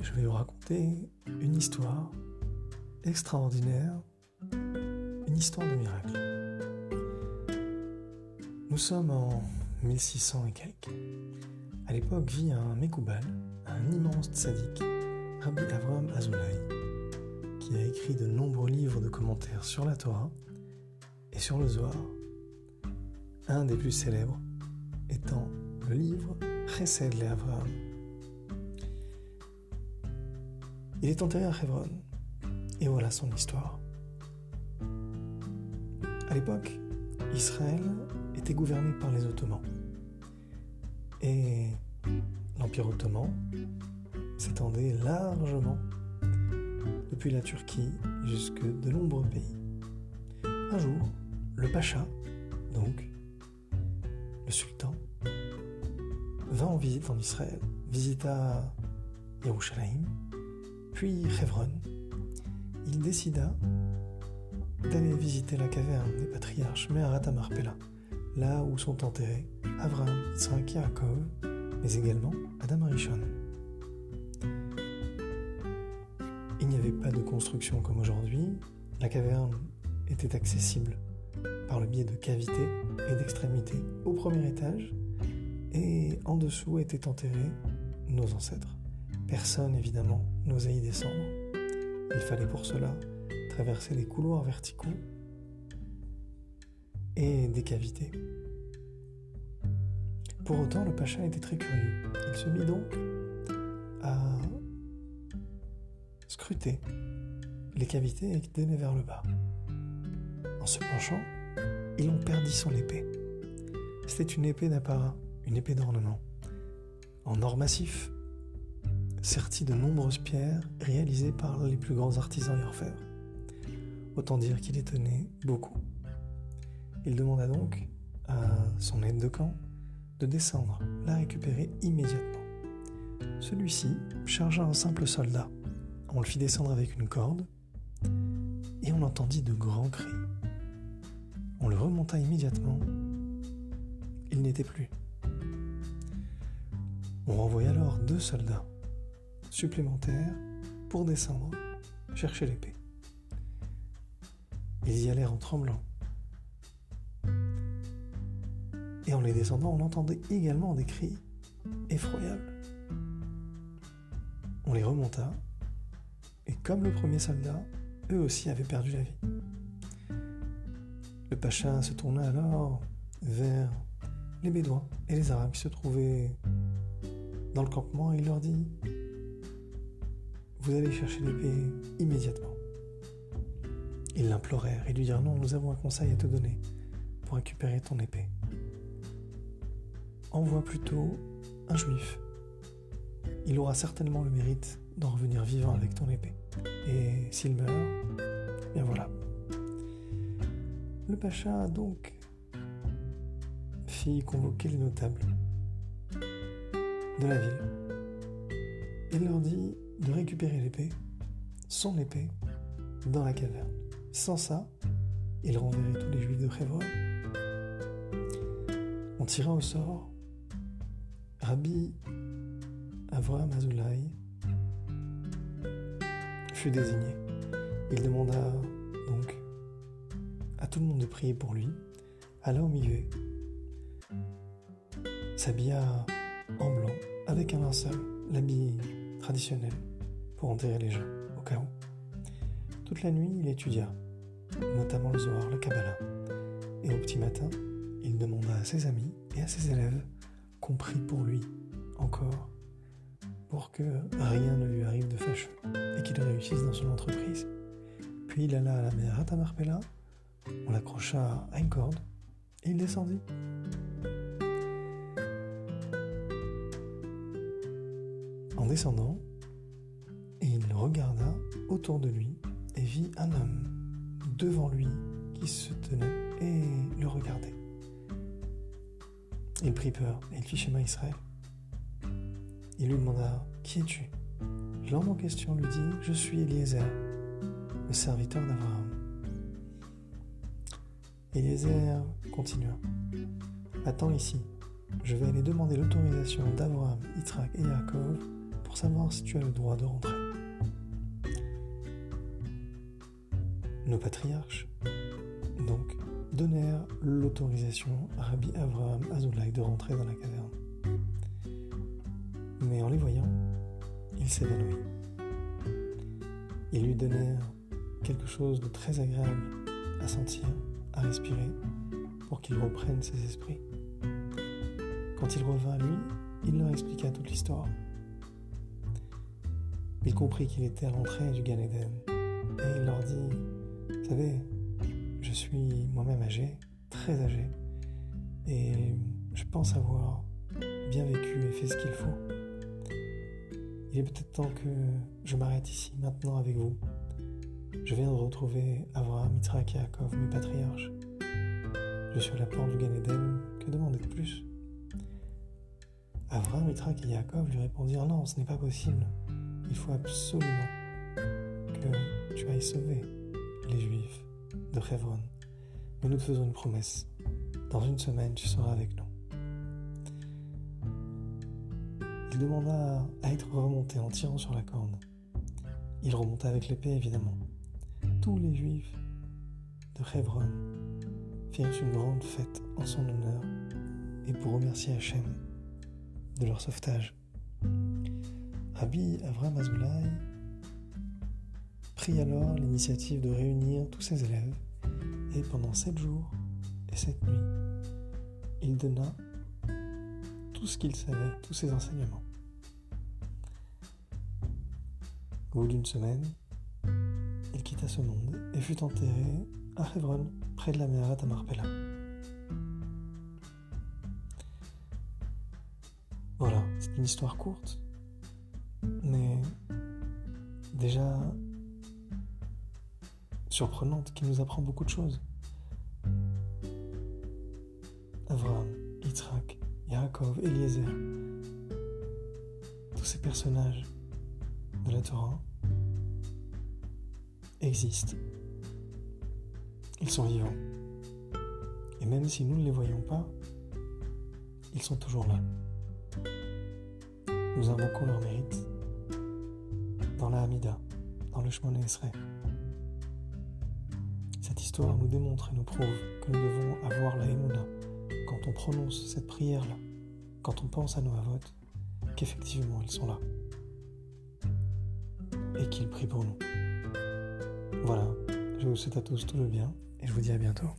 Je vais vous raconter une histoire extraordinaire, une histoire de miracle. Nous sommes en 1600 et quelques. À l'époque vit un Mekoubal, un immense tzaddik, Rabbi Avram Azoulay, qui a écrit de nombreux livres de commentaires sur la Torah et sur le Zohar, un des plus célèbres étant le livre Chesed le Avraham. Il est enterré à Hebron, et voilà son histoire. À l'époque, Israël était gouverné par les Ottomans. Et l'Empire ottoman s'étendait largement depuis la Turquie jusque de nombreux pays. Un jour, le pacha, donc le sultan, vint en visite en Israël, visita Yerushalayim, puis Hebron. Il décida d'aller visiter la caverne des patriarches Meharat Amarpela, là où sont enterrés Abraham, Yitzhak, mais également Adam Arishon. Il n'y avait pas de construction comme aujourd'hui, la caverne était accessible par le biais de cavités et d'extrémités au premier étage, et en dessous étaient enterrés nos ancêtres. Personne évidemment n'osait y descendre. Il fallait pour cela traverser des couloirs verticaux et des cavités. Pour autant, le pacha était très curieux. Il se mit donc à scruter les cavités et donner vers le bas. En se penchant, il en perdit son épée. C'était une épée d'apparat, une épée d'ornement, en or massif, sertie de nombreuses pierres réalisées par les plus grands artisans et orfèvres. Autant dire qu'il y tenait beaucoup. Il demanda donc à son aide de camp de descendre, la récupérer immédiatement. Celui-ci chargea un simple soldat. On le fit descendre avec une corde et on entendit de grands cris. On le remonta immédiatement. Il n'était plus. On renvoya alors deux soldats supplémentaires pour descendre, chercher l'épée. Ils y allèrent en tremblant. Et en les descendant, on entendait également des cris effroyables. On les remonta, et comme le premier soldat, eux aussi avaient perdu la vie. Le pacha se tourna alors vers les Bédouins et les Arabes qui se trouvaient dans le campement et il leur dit Vous allez chercher l'épée immédiatement. Ils l'implorèrent et lui dirent Non, nous avons un conseil à te donner pour récupérer ton épée. Envoie plutôt un juif. Il aura certainement le mérite d'en revenir vivant avec ton épée. Et s'il meurt, bien voilà. Le pacha donc fit convoquer les notables de la ville. Il leur dit de récupérer l'épée, son épée, dans la caverne. Sans ça, il renverrait tous les juifs de Hebron. On tira au sort Rabbi Avraham Azoulay fut désigné. Il demanda donc à tout le monde de prier pour lui, alla au milieu, s'habilla en blanc avec un linceul, l'habit traditionnel pour enterrer les gens au cas où. Toute la nuit, il étudia, notamment le Zohar, le Kabbalah, et au petit matin, il demanda à ses amis et à ses élèves qu'on prie pour lui encore, pour que rien ne lui arrive de fâcheux et qu'il réussisse dans son entreprise. Puis il alla à la mer Marpella, on l'accrocha à une corde et il descendit. En descendant, il regarda autour de lui et vit un homme devant lui qui se tenait et le regardait. Il prit peur et il fit schéma Israël. Il lui demanda Qui es-tu? L'homme en question lui dit Je suis Eliezer, le serviteur d'Abraham. Eliezer continua Attends ici, je vais aller demander l'autorisation d'Abraham, Yitzhak et Yaakov pour savoir si tu as le droit de rentrer. Nos patriarches, donc, donnèrent l'autorisation à Rabbi Avraham Azoulay de rentrer dans la caverne. Mais en les voyant, il s'évanouit. Ils lui donnèrent quelque chose de très agréable à sentir, à respirer, pour qu'il reprenne ses esprits. Quand il revint, lui, il leur expliqua toute l'histoire. Il comprit qu'il était à l'entrée du Gan et il leur dit, vous savez, je suis moi-même âgé, très âgé, et je pense avoir bien vécu et fait ce qu'il faut. Il est peut-être temps que je m'arrête ici, maintenant avec vous. Je viens de retrouver Avraham, Yitzhak et Yaakov, mes patriarches. Je suis à la porte du Gan que demander de plus? Avraham, Yitzhak et Yaakov lui répondirent Non, ce n'est pas possible. Il faut absolument que tu ailles sauver les Juifs de Hebron. Mais nous te faisons une promesse. Dans une semaine, tu seras avec nous. Il demanda à être remonté en tirant sur la corde. Il remonta avec l'épée, évidemment. Tous les Juifs de Hebron firent une grande fête en son honneur et pour remercier Hachem de leur sauvetage. Rabbi Avram prit alors l'initiative de réunir tous ses élèves et pendant sept jours et sept nuits, il donna tout ce qu'il savait, tous ses enseignements. Au bout d'une semaine, il quitta ce monde et fut enterré à Hebron, près de la mer à Marpella. Voilà, c'est une histoire courte, mais déjà surprenante, qui nous apprend beaucoup de choses. Avraham, Yitzhak, Yaakov, Eliezer, tous ces personnages de la Torah existent. Ils sont vivants. Et même si nous ne les voyons pas, ils sont toujours là. Nous invoquons leur mérite dans la Hamida, dans le Shemon Esrei. Cette histoire nous démontre et nous prouve que nous devons avoir la Emouna quand on prononce cette prière-là, quand on pense à nos avotes, qu'effectivement ils sont là et qu'ils prient pour nous. Voilà, je vous souhaite à tous tout le bien et je vous dis à bientôt.